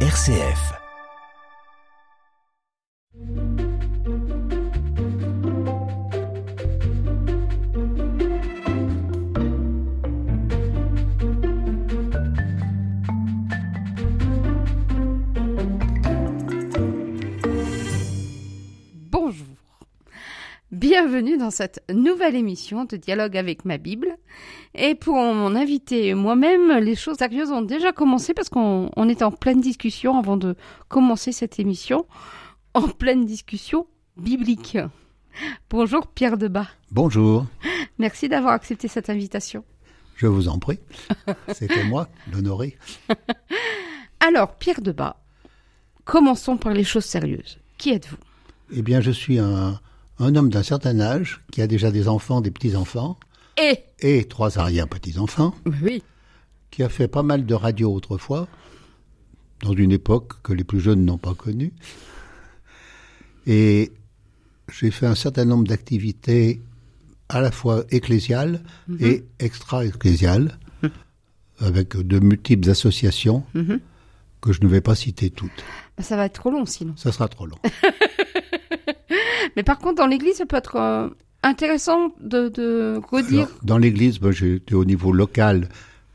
RCF. Bienvenue dans cette nouvelle émission de Dialogue avec ma Bible. Et pour mon invité et moi-même, les choses sérieuses ont déjà commencé parce qu'on on est en pleine discussion avant de commencer cette émission, en pleine discussion biblique. Bonjour Pierre Debat. Bonjour, Merci d'avoir accepté cette invitation. je vous en prie. C'était moi, l'honoré. Alors, Pierre Debat, commençons par les choses sérieuses. Qui êtes-vous? Eh bien, je suis un, un homme d'un certain âge qui a déjà des enfants, des petits-enfants Et et trois arrière-petits-enfants, Oui. qui a fait pas mal de radio autrefois, dans une époque que les plus jeunes n'ont pas connue. Et j'ai fait un certain nombre d'activités à la fois ecclésiales et extra-ecclésiales, avec de multiples associations que je ne vais pas citer toutes. Ça va être trop long sinon. Ça sera trop long. Mais par contre, dans l'église, ça peut être euh, intéressant de, de redire. Alors, dans l'Église, moi, j'étais au niveau local,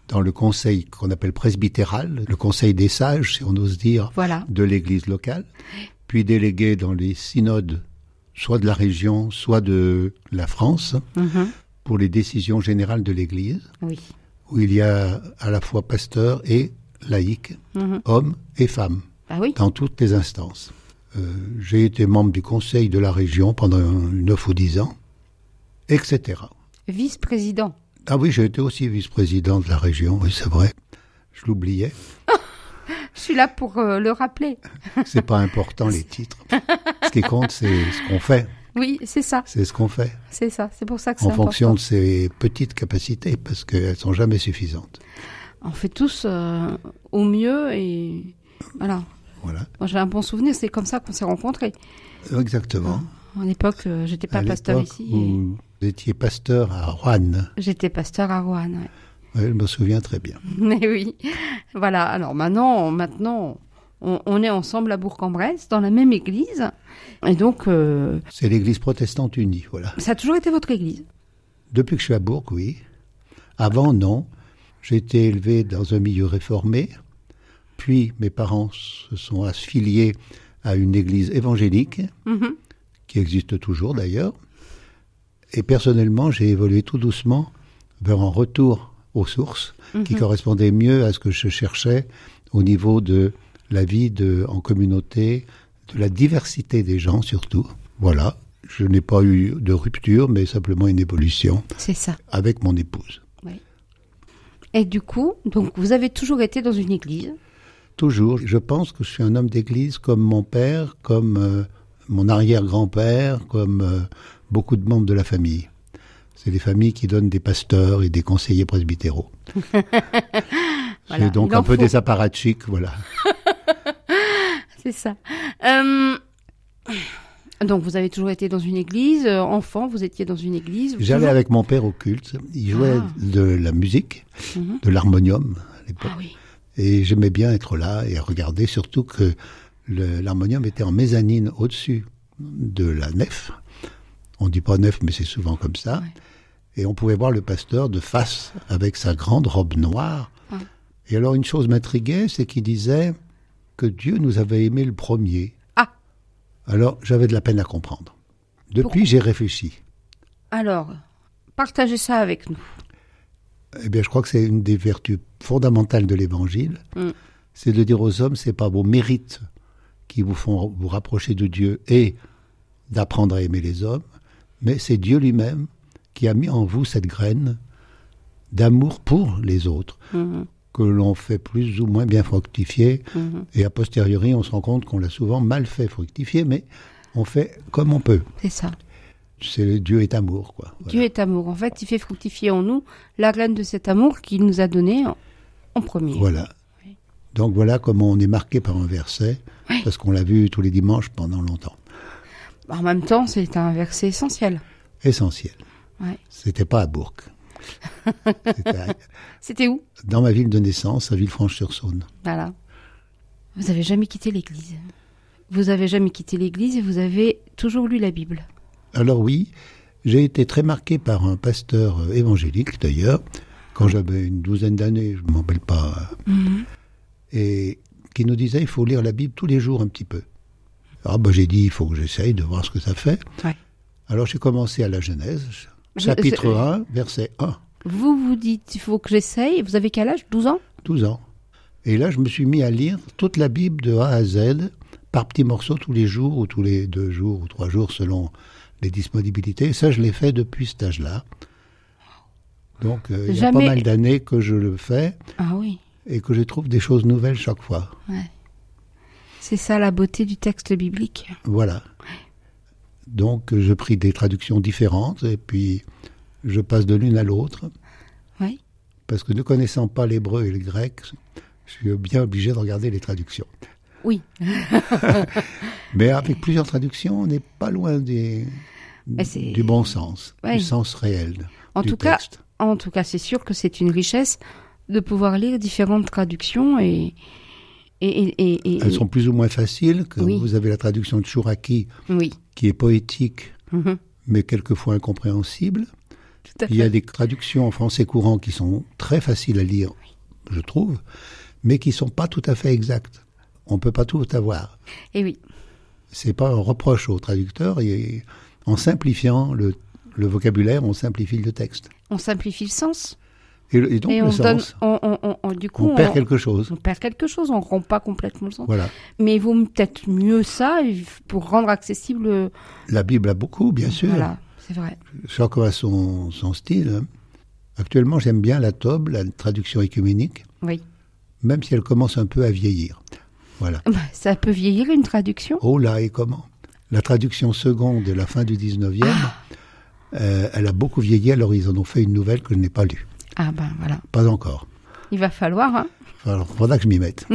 dans le conseil qu'on appelle presbytéral, le conseil des sages, si on ose dire, Voilà. de l'Église locale, puis délégué dans les synodes, soit de la région, soit de la France, Mhm. pour les décisions générales de l'Église, Oui. où il y a à la fois pasteurs et laïcs, Mhm. hommes et femmes, Bah oui. dans toutes les instances. Euh, J'ai été membre du conseil de la région pendant 9 ou 10 ans, etc. Vice-président. Ah oui, j'ai été aussi vice-président de la région, oui, c'est vrai. Je l'oubliais. Je suis là pour euh, le rappeler. C'est pas important les titres. Ce qui compte, c'est ce qu'on fait. Oui, c'est ça. C'est ce qu'on fait. C'est ça. C'est pour ça que c'est En fonction de ses petites capacités, parce qu'elles sont jamais suffisantes. On fait tous euh, au mieux et voilà. Voilà. Moi, j'ai un bon souvenir. C'est comme ça qu'on s'est rencontrés. Exactement. En époque, euh, j'étais pas à pasteur ici. et vous étiez pasteur à Rouen. J'étais pasteur à Rouen. Oui, je me souviens très bien. Mais oui. Voilà. Alors maintenant, maintenant, on, on est ensemble à Bourg-en-Bresse, dans la même église. Et donc, euh, C'est l'église protestante unie, voilà. ça a toujours été votre église? Depuis que je suis à Bourg, oui. Avant, non. J'ai été élevé dans un milieu réformé. Puis, mes parents se sont affiliés à une église évangélique, Mhm. qui existe toujours d'ailleurs. Et personnellement, j'ai évolué tout doucement vers un retour aux sources, qui correspondait mieux à ce que je cherchais au niveau de la vie de, en communauté, de la diversité des gens surtout. Voilà. Je n'ai pas eu de rupture, mais simplement une évolution C'est ça. avec mon épouse. Et du coup, donc, vous avez toujours été dans une église. Toujours, je pense que je suis un homme d'église comme mon père, comme euh, mon arrière-grand-père, comme euh, beaucoup de membres de la famille. C'est des familles qui donnent des pasteurs et des conseillers presbytéraux. Voilà, C'est donc un peu faut. des apparatchiks, voilà. C'est ça. Euh, Donc, vous avez toujours été dans une église. Enfant, vous étiez dans une église. J'allais Toujours- avec mon père au culte. Il jouait Ah. de la musique, Mhm. de l'harmonium à l'époque. Ah oui. Et j'aimais bien être là et regarder, surtout que l'harmonium était en mezzanine au-dessus de la nef. On dit pas nef, mais c'est souvent comme ça. Ouais. Et on pouvait voir le pasteur de face avec sa grande robe noire. Ouais. Et alors une chose m'intriguait, c'est qu'il disait que Dieu nous avait aimés le premier. Ah. Alors j'avais de la peine à comprendre. Depuis, j'ai réfléchi. Alors, partagez ça avec nous. Eh bien, je crois que c'est une des vertus fondamentales de l'Évangile, Mm. c'est de dire aux hommes, c'est pas vos mérites qui vous font vous rapprocher de Dieu et d'apprendre à aimer les hommes, mais c'est Dieu lui-même qui a mis en vous cette graine d'amour pour les autres, Mhm. que l'on fait plus ou moins bien fructifier, Mhm. et a posteriori, on se rend compte qu'on l'a souvent mal fait fructifier, mais on fait comme on peut. C'est ça. C'est Dieu est amour, quoi. Voilà. Dieu est amour. En fait, il fait fructifier en nous la graine de cet amour qu'il nous a donné en, en premier. Voilà. Oui. Donc voilà comment on est marqué par un verset, Oui. parce qu'on l'a vu tous les dimanches pendant longtemps. En même temps, c'est un verset essentiel. Essentiel. Ouais. C'était pas à Bourg. C'était à- C'était où? Dans ma ville de naissance, à Villefranche-sur-Saône. Voilà. Vous avez jamais quitté l'église. Vous avez jamais quitté l'église et vous avez toujours lu la Bible. Alors oui, j'ai été très marqué par un pasteur euh, évangélique d'ailleurs, quand j'avais une douzaine d'années, je ne m'en rappelle pas, Mhm. et qui nous disait il faut lire la Bible tous les jours un petit peu. Alors bah, j'ai dit il faut que j'essaye de voir ce que ça fait. Ouais. Alors j'ai commencé à la Genèse, Je- chapitre je- 1, verset 1, Vous vous dites, il faut que j'essaye. Vous avez quel âge? 12 ans? 12 ans. Et là je me suis mis à lire toute la Bible de A à Z, par petits morceaux tous les jours, ou tous les deux jours, ou trois jours, selon les disponibilités. Ça je l'ai fait depuis cet âge-là. Donc euh, il y a pas mal d'années que je le fais. Ah oui. et que je trouve des choses nouvelles chaque fois. C'est ça la beauté du texte biblique. Voilà. Donc je pris des traductions différentes et puis je passe de l'une à l'autre Oui. parce que ne connaissant pas l'hébreu et le grec, je suis bien obligé de regarder les traductions. Oui. Mais avec plusieurs traductions, on n'est pas loin des, du bon sens, Ouais. du sens réel En du tout cas. En tout cas, c'est sûr que c'est une richesse de pouvoir lire différentes traductions et et et, et- et- Elles sont plus ou moins faciles. Que Oui. Vous avez la traduction de Chouraki oui. qui est poétique Mhm. mais quelquefois incompréhensible. Il y a des traductions en français courant qui sont très faciles à lire, je trouve, mais qui sont pas tout à fait exactes. On peut pas tout avoir. Et oui. C'est pas un reproche au traducteur. et en simplifiant le, le vocabulaire, on simplifie le texte. On simplifie le sens Et, le- et donc et le on sens, donne on, on- on- on- du coup on perd quelque chose. on perd quelque chose, on rompt pas complètement le sens. Voilà. Mais il vaut peut-être mieux ça pour rendre accessible La Bible a beaucoup, bien sûr. voilà, c'est vrai. Chacun a son, son style. hein. Actuellement, j'aime bien la Tob, la traduction écuménique, Oui. même si elle commence un peu à vieillir. Voilà. Bah, Ça peut vieillir une traduction Oh là, et comment? La traduction seconde de la fin du 19e, euh, elle a beaucoup vieilli, alors ils en ont fait une nouvelle que je n'ai pas lue. Ah ben voilà. Pas encore. Il va falloir hein. Alors, il faudra que je m'y mette.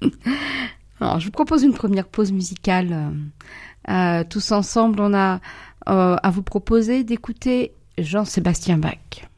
Alors, je vous propose une première pause musicale. Euh, euh, tous ensemble, on a euh, à vous proposer d'écouter Jean-Sébastien Bach.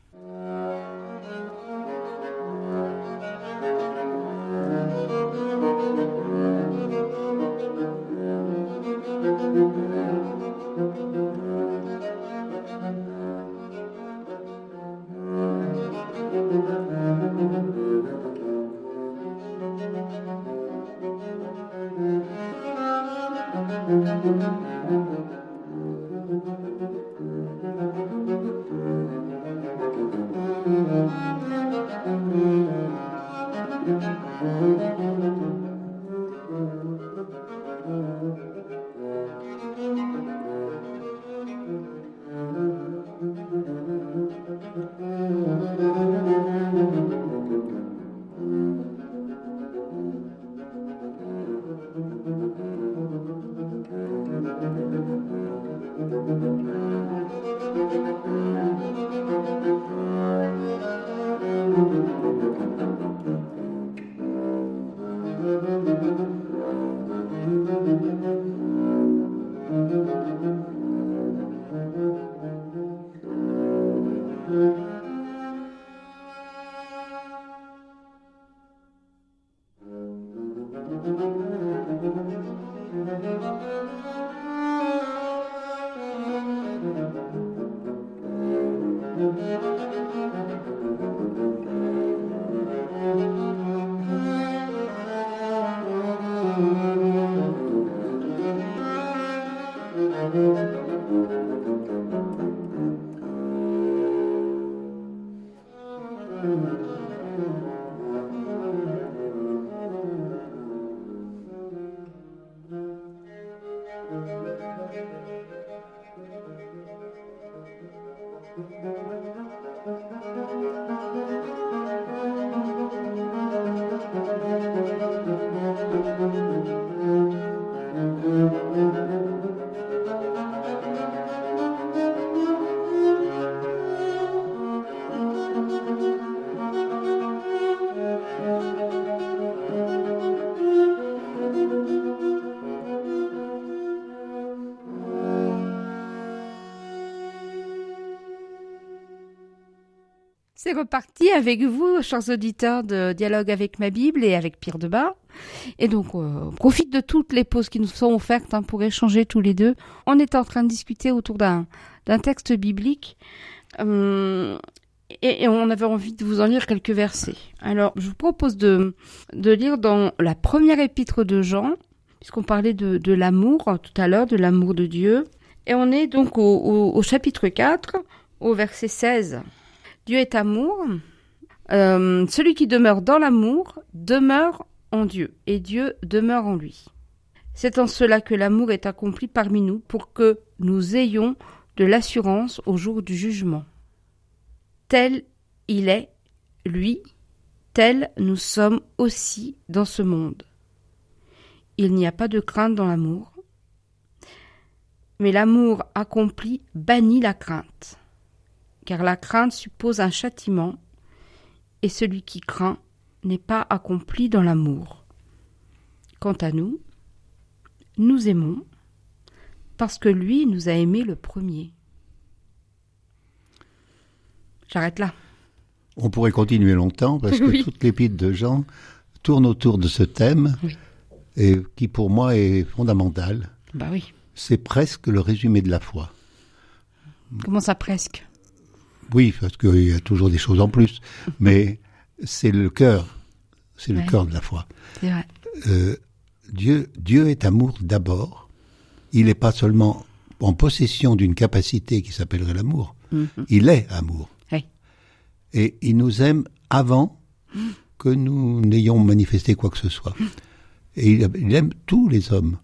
C'est reparti avec vous, chers auditeurs de Dialogue avec ma Bible et avec Pierre Debat. Et donc, euh, on profite de toutes les pauses qui nous sont offertes hein, pour échanger tous les deux. On est en train de discuter autour d'un texte biblique. Euh, et, on avait envie de vous en lire quelques versets. Alors, je vous propose de, lire dans la première épître de Jean, puisqu'on parlait de, l'amour euh, tout à l'heure, de l'amour de Dieu. Et on est donc au, au, au chapitre 4, au verset 16. Dieu est amour. Euh, celui qui demeure dans l'amour demeure en Dieu, et Dieu demeure en lui. C'est en cela que l'amour est accompli parmi nous, pour que nous ayons de l'assurance au jour du jugement. Tel il est, lui, tel nous sommes aussi dans ce monde. Il n'y a pas de crainte dans l'amour, mais l'amour accompli bannit la crainte car la crainte suppose un châtiment, et celui qui craint n'est pas accompli dans l'amour. Quant à nous, nous aimons parce que lui nous a aimés le premier. J'arrête là. On pourrait continuer longtemps parce que Oui. toute l'épître de Jean tourne autour de ce thème Oui. et qui pour moi est fondamental. Bah oui. C'est presque le résumé de la foi. Comment ça presque? Oui, parce qu'il y a toujours des choses en plus, mais c'est le cœur, c'est le Ouais. cœur de la foi. C'est vrai. Euh, Dieu, Dieu est amour d'abord. Il n'est pas seulement en possession d'une capacité qui s'appellerait l'amour. Mhm. Il est amour. Oui. Et il nous aime avant que nous n'ayons manifesté quoi que ce soit. Et il, il aime tous les hommes.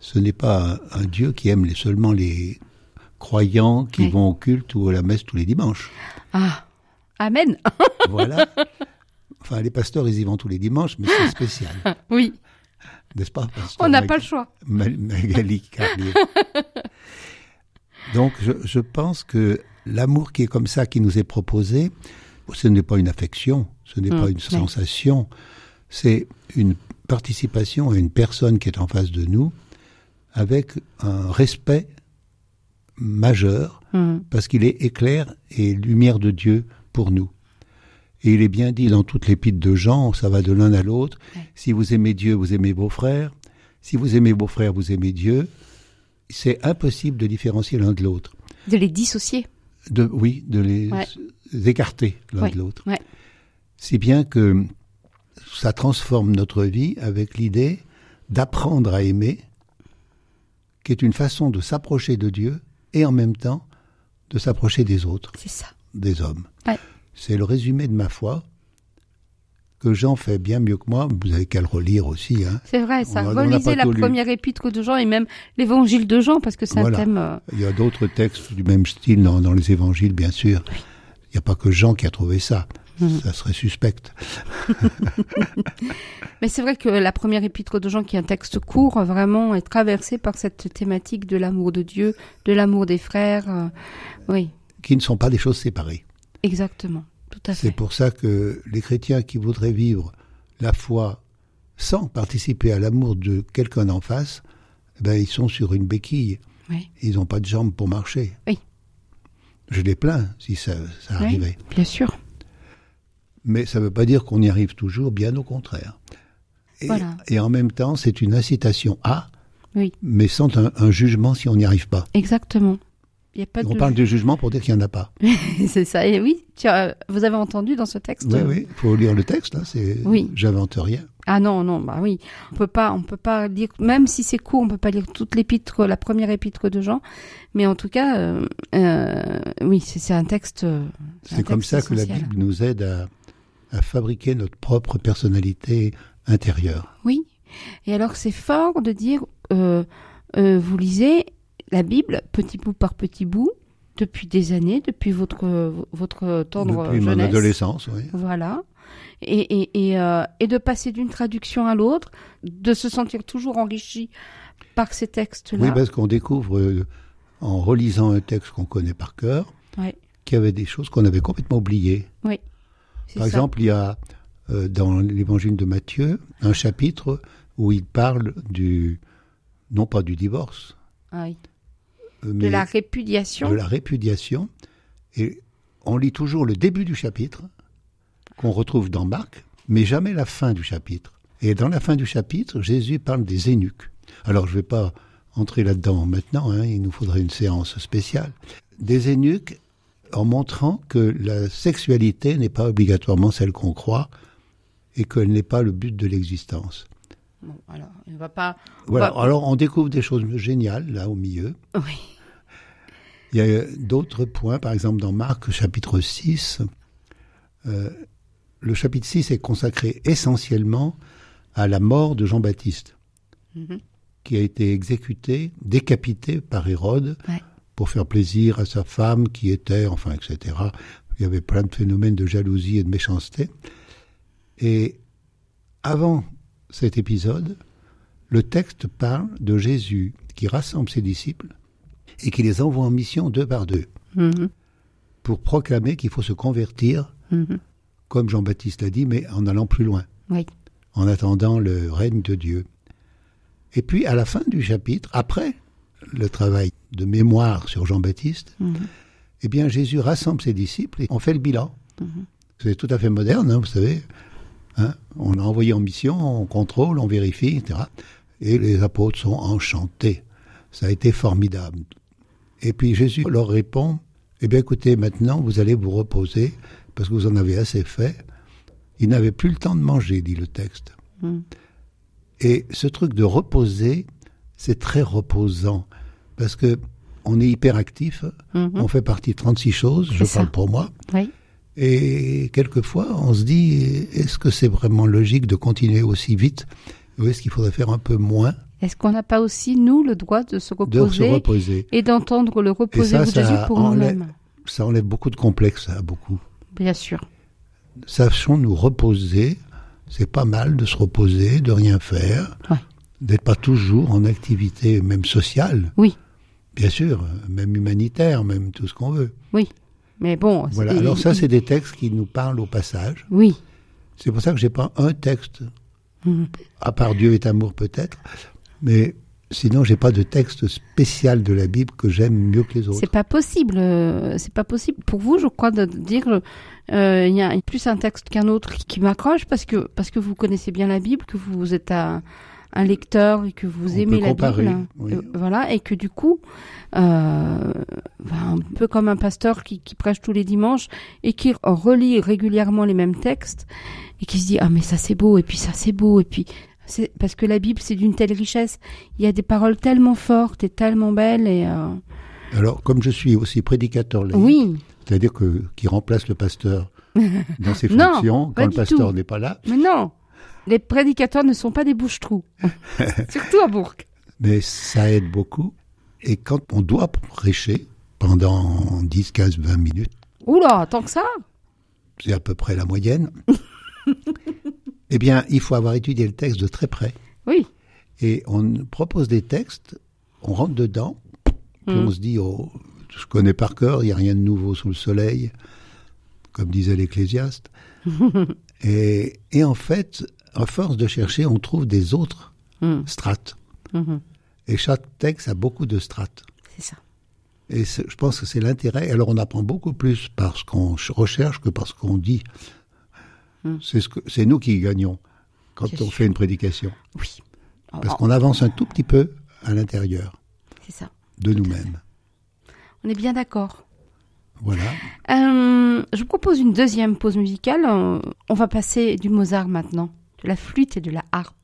Ce n'est pas un, un Dieu qui aime les- seulement les croyants qui Oui. vont au culte ou à la messe tous les dimanches. Ah, Amen. Voilà. Enfin, les pasteurs, ils y vont tous les dimanches, mais c'est spécial. oui, N'est-ce pas, on n'a Mag- pas le choix. Ma- Magali Carlier? Donc, je, je pense que l'amour qui est comme ça, qui nous est proposé, ce n'est pas une affection, ce n'est pas une oui. sensation, c'est une participation à une personne qui est en face de nous avec un respect majeur Mhm. parce qu'il est éclair et lumière de Dieu pour nous. Et il est bien dit dans toute l'épître de Jean, ça va de l'un à l'autre, Ouais. si vous aimez Dieu, vous aimez vos frères, si vous aimez vos frères, vous aimez Dieu, c'est impossible de différencier l'un de l'autre. De les dissocier. De, oui, de les Ouais. écarter l'un Ouais. de l'autre. Si bien que ça transforme notre vie avec l'idée d'apprendre à aimer, qui est une façon de s'approcher de Dieu et en même temps de s'approcher des autres ça. des hommes. Ouais. C'est le résumé de ma foi que Jean fait bien mieux que moi. Vous avez qu'à le relire aussi. Hein. C'est vrai, ça. On a- Relisez la première épître de Jean et même l'évangile de Jean parce que c'est Voilà. un thème. euh, Il y a d'autres textes du même style dans, dans les évangiles, bien sûr. Il n'y a pas que Jean qui a trouvé ça. Mhm. Ça serait suspect. Mais c'est vrai que la première épître de Jean, qui est un texte court, vraiment est traversée par cette thématique de l'amour de Dieu, de l'amour des frères. euh, oui, Qui ne sont pas des choses séparées. exactement. Tout à C'est fait. pour ça que les chrétiens qui voudraient vivre la foi sans participer à l'amour de quelqu'un en face, eh ben, ils sont sur une béquille. Oui. Ils n'ont pas de jambes pour marcher. Oui. Je les plains si ça, ça Oui. arrivait. Bien sûr. Mais ça ne veut pas dire qu'on y arrive toujours, bien au contraire. Et, Voilà. et en même temps, c'est une incitation à, Oui, mais sans un, un jugement si on n'y arrive pas. exactement. Y a pas On de. parle de jugement pour dire qu'il n'y en a pas. c'est ça. Et oui, as- vous avez entendu dans ce texte? Oui, oui, il faut lire le texte, là, c'est, Oui. j'invente rien. Ah non, non, bah oui. On peut pas, on peut pas lire, même si c'est court, on peut pas lire toute l'épître, la première épître de Jean. Mais en tout cas, euh, euh, oui, c'est un texte. euh, C'est comme ça que la. Bible nous aide à, à fabriquer notre propre personnalité intérieure. Oui. Et alors c'est fort de dire, euh, euh, vous lisez la Bible petit bout par petit bout depuis des années, depuis votre votre tendre Depuis mon jeunesse. adolescence, oui. Voilà. Et, et, et, euh, et de passer d'une traduction à l'autre, de se sentir toujours enrichi par ces textes-là. Oui, parce qu'on découvre, en relisant un texte qu'on connaît par cœur, Ouais. qu'il y avait des choses qu'on avait complètement oubliées. Oui. Par ça. exemple, il y a euh, dans l'évangile de Matthieu un chapitre où il parle du, non pas du divorce, Ah oui. euh, de mais la répudiation. de la répudiation. Et on lit toujours le début du chapitre, qu'on retrouve dans Marc, mais jamais la fin du chapitre. Et dans la fin du chapitre, Jésus parle des eunuques. Alors je ne vais pas entrer là-dedans maintenant, hein, il nous faudrait une séance spéciale. Des eunuques en montrant que la sexualité n'est pas obligatoirement celle qu'on croit et qu'elle n'est pas le but de l'existence. Bon, alors, on va pas. on Voilà, va- alors on découvre des choses géniales là au milieu. Oui. Il y a d'autres points, par exemple dans Marc chapitre 6, euh, le chapitre 6 est consacré essentiellement à la mort de Jean-Baptiste, Mhm. qui a été exécuté, décapité par Hérode Ouais. Pour faire plaisir à sa femme qui était, enfin, etc. Il y avait plein de phénomènes de jalousie et de méchanceté. Et avant cet épisode, le texte parle de Jésus qui rassemble ses disciples et qui les envoie en mission deux par deux Mhm. pour proclamer qu'il faut se convertir, Mhm. comme Jean-Baptiste l'a dit, mais en allant plus loin, Oui. en attendant le règne de Dieu. Et puis, à la fin du chapitre, après le travail de mémoire sur Jean-Baptiste, Mhm. eh bien, Jésus rassemble ses disciples et on fait le bilan. Mhm. C'est tout à fait moderne, hein, vous savez. Hein, on a envoyé en mission, on contrôle, on vérifie, etc. Et les apôtres sont enchantés. Ça a été formidable. Et puis Jésus leur répond, eh bien écoutez, maintenant vous allez vous reposer parce que vous en avez assez fait. Ils n'avaient plus le temps de manger, dit le texte. Mhm. Et ce truc de reposer, c'est très reposant parce que on est hyperactif, Mhm. on fait partie de 36 choses, je ça. parle pour moi. Oui. Et quelquefois, on se dit, est-ce que c'est vraiment logique de continuer aussi vite ou est-ce qu'il faudrait faire un peu moins Est-ce qu'on n'a pas aussi, nous, le droit de se de se reposer et d'entendre le reposer de ça Jésus pour nous-mêmes Ça enlève beaucoup de complexes à beaucoup. Bien sûr. Sachons nous reposer. C'est pas mal de se reposer, de rien faire, Ouais. D'être pas toujours en activité, même sociale, Oui. bien sûr, même humanitaire, même tout ce qu'on veut. Oui. Mais bon. Voilà. Alors ça, c'est des textes qui nous parlent au passage. Oui. C'est pour ça que j'ai pas un texte, Mhm. à part Dieu est amour peut-être, mais sinon j'ai pas de texte spécial de la Bible que j'aime mieux que les autres. C'est pas possible. euh, C'est pas possible pour vous, je crois, de dire euh, il y a plus un texte qu'un autre qui, qui m'accroche parce que parce que vous connaissez bien la Bible, que vous êtes un, un lecteur et que vous On aimez la comparer, Bible, oui. Euh, voilà, et que du coup, euh, ben, un peu comme un pasteur qui, qui prêche tous les dimanches et qui relit régulièrement les mêmes textes et qui se dit ah mais ça c'est beau et puis ça c'est beau et puis c'est parce que la Bible c'est d'une telle richesse, il y a des paroles tellement fortes et tellement belles et euh, Alors comme je suis aussi prédicateur laïque, oui. c'est-à-dire que qui remplace le pasteur dans ses Non, fonctions quand le pasteur n'est pas là, Mais non, les prédicateurs ne sont pas des bouches-trous. Surtout à Bourg. mais ça aide beaucoup. Et quand on doit prêcher pendant 10, 15, 20 minutes, Oula, tant que ça c'est à peu près la moyenne, eh bien il faut avoir étudié le texte de très près. Oui. Et on propose des textes, on rentre dedans, puis Mm. on se dit, oh, je connais par cœur, il n'y a rien de nouveau sous le soleil, comme disait l'Ecclésiaste. et, et en fait, à force de chercher, on trouve des autres Mm, strates. mhm, Et chaque texte a beaucoup de strates. C'est ça. Et je pense que c'est l'intérêt. Alors on apprend beaucoup plus par ce qu'on ch- recherche que par ce qu'on dit. Mm. C'est ce nous qui gagnons quand Bien on sûr. fait une prédication. Oui. Oh, Parce oh, qu'on avance un tout petit peu à l'intérieur C'est ça. de nous-mêmes. On est bien d'accord. Voilà. Euh, je vous propose une deuxième pause musicale. Euh, On va passer du Mozart maintenant, la flûte et de la harpe.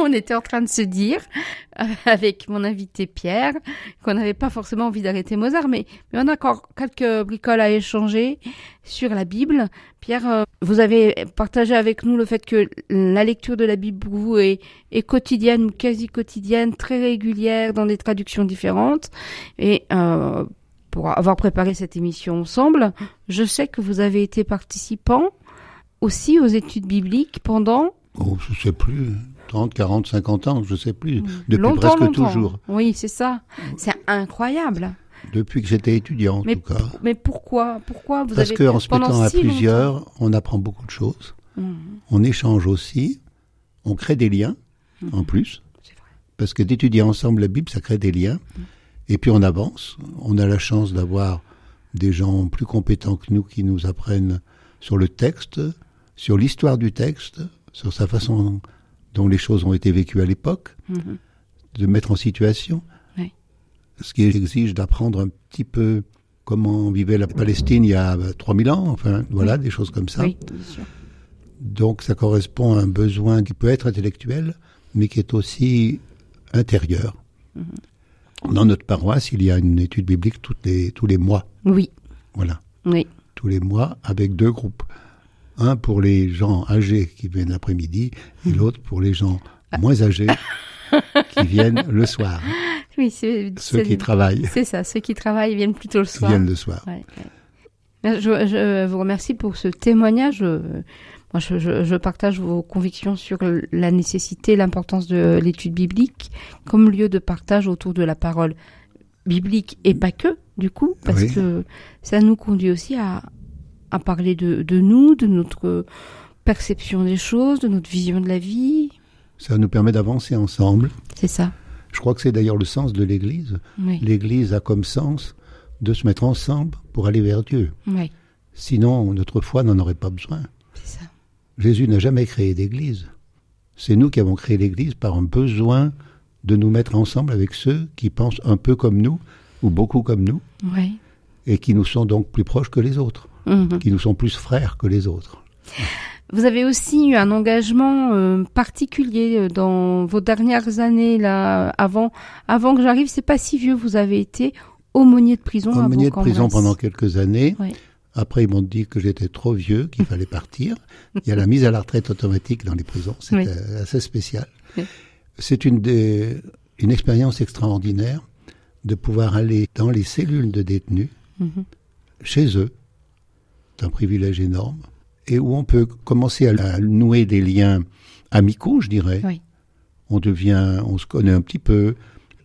on était en train de se dire, euh, avec mon invité Pierre, qu'on n'avait pas forcément envie d'arrêter Mozart, mais, on a encore quelques bricoles à échanger sur la Bible. Pierre, euh, vous avez partagé avec nous le fait que la lecture de la Bible pour vous est, est quotidienne ou quasi quotidienne, très régulière, dans des traductions différentes. Et euh, pour avoir préparé cette émission ensemble, je sais que vous avez été participant aussi aux études bibliques pendant... Oh, je sais plus. 30, 40, 50 ans, je sais plus. Depuis longtemps, presque longtemps. toujours. Oui, c'est ça. C'est incroyable. Depuis que j'étais étudiant, en Mais, tout cas. mais pourquoi Pourquoi vous Parce qu'en se mettant à longtemps- plusieurs, on apprend beaucoup de choses. Mhm. On échange aussi. On crée des liens, en plus. C'est vrai. Parce que d'étudier ensemble la Bible, ça crée des liens. Et puis on avance. On a la chance d'avoir des gens plus compétents que nous qui nous apprennent sur le texte, sur l'histoire du texte, sur sa façon dont les choses ont été vécues à l'époque, Mhm. de mettre en situation. Oui. Ce qui exige d'apprendre un petit peu comment vivait la Palestine il y a euh, 3000 ans, enfin voilà, des choses comme ça. Oui, bien sûr. Donc ça correspond à un besoin qui peut être intellectuel, mais qui est aussi intérieur. Dans notre paroisse, il y a une étude biblique toutes les, tous les mois. Oui, Voilà, oui. tous les mois avec deux groupes. Un pour les gens âgés qui viennent l'après-midi et l'autre pour les gens moins âgés qui viennent le soir. Oui, c'est Ceux qui travaillent C'est ça, ceux qui travaillent viennent plutôt le soir. viennent le soir. Ouais, ouais. Je, je vous remercie pour ce témoignage. Moi, je, je- je partage vos convictions sur la nécessité, l'importance de l'étude biblique comme lieu de partage autour de la parole biblique et pas que, du coup, parce Oui. que ça nous conduit aussi à, à parler de, de nous, de notre perception des choses, de notre vision de la vie. Ça nous permet d'avancer ensemble. C'est ça. Je crois que c'est d'ailleurs le sens de l'Église. Oui. L'Église a comme sens de se mettre ensemble pour aller vers Dieu. Oui, Sinon, notre foi n'en aurait pas besoin. c'est ça. Jésus n'a jamais créé d'église. C'est nous qui avons créé l'église par un besoin de nous mettre ensemble avec ceux qui pensent un peu comme nous, ou beaucoup comme nous, Oui. et qui nous sont donc plus proches que les autres, Mhm. qui nous sont plus frères que les autres. Vous avez aussi eu un engagement euh, particulier euh, dans vos dernières années là avant avant que j'arrive, c'est pas si vieux, vous avez été aumônier de prison à Aumônier de prison pendant quelques années. Oui. Après, ils m'ont dit que j'étais trop vieux, qu'il fallait partir. Il y a la mise à la retraite automatique dans les prisons. C'est Oui. assez spécial. Oui. C'est une, des, une expérience extraordinaire de pouvoir aller dans les cellules de détenus, Mhm. chez eux. C'est un privilège énorme. Et où on peut commencer à, nouer des liens amicaux, je dirais. Oui. On devient, on se connaît un petit peu.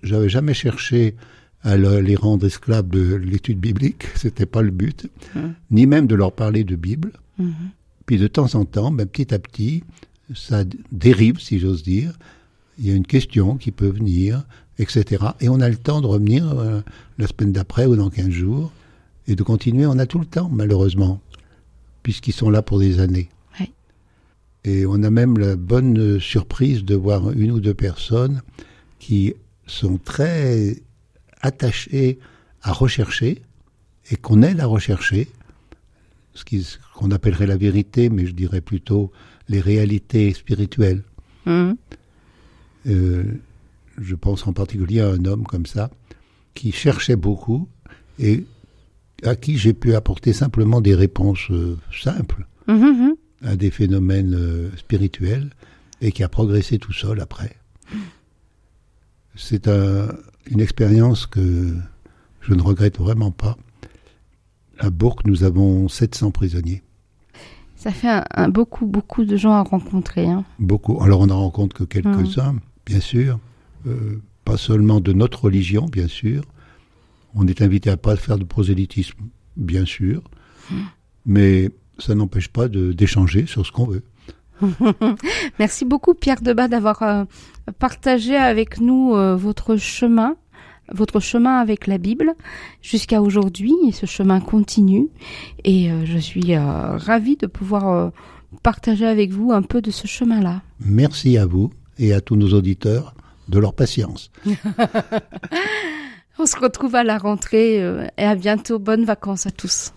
J'avais jamais cherché à le- les rendre esclaves de l'étude biblique. C'était pas le but. Mhm. Ni même de leur parler de Bible. Mhm. Puis de temps en temps, ben, petit à petit, ça dérive, si j'ose dire. Il y a une question qui peut venir, etc. Et on a le temps de revenir euh, la semaine d'après ou dans 15 jours et de continuer. On a tout le temps, malheureusement, puisqu'ils sont là pour des années. Ouais. Et on a même la bonne surprise de voir une ou deux personnes qui sont très attachées à rechercher et qu'on aide à rechercher ce qu'on appellerait la vérité, mais je dirais plutôt les réalités spirituelles. Mhm. Euh, je pense en particulier à un homme comme ça, qui cherchait beaucoup et à qui j'ai pu apporter simplement des réponses euh, simples Mhm, mhm. à des phénomènes euh, spirituels et qui a progressé tout seul après. C'est un- une expérience que je ne regrette vraiment pas. À Bourg, nous avons 700 prisonniers. Ça fait un, un- beaucoup beaucoup de gens à rencontrer hein. Beaucoup. Alors on n'en rencontre que quelques-uns, bien sûr. Euh, pas seulement de notre religion, bien sûr. On est invité à pas faire de prosélytisme, bien sûr. Mais ça n'empêche pas de- d'échanger sur ce qu'on veut. Merci beaucoup Pierre Debat d'avoir euh, partagé avec nous euh, votre chemin, votre chemin avec la Bible jusqu'à aujourd'hui et ce chemin continue et euh, je suis ravie de pouvoir partager avec vous un peu de ce chemin-là. Merci à vous et à tous nos auditeurs de leur patience. On se retrouve à la rentrée euh, et à bientôt. Bonnes vacances à tous.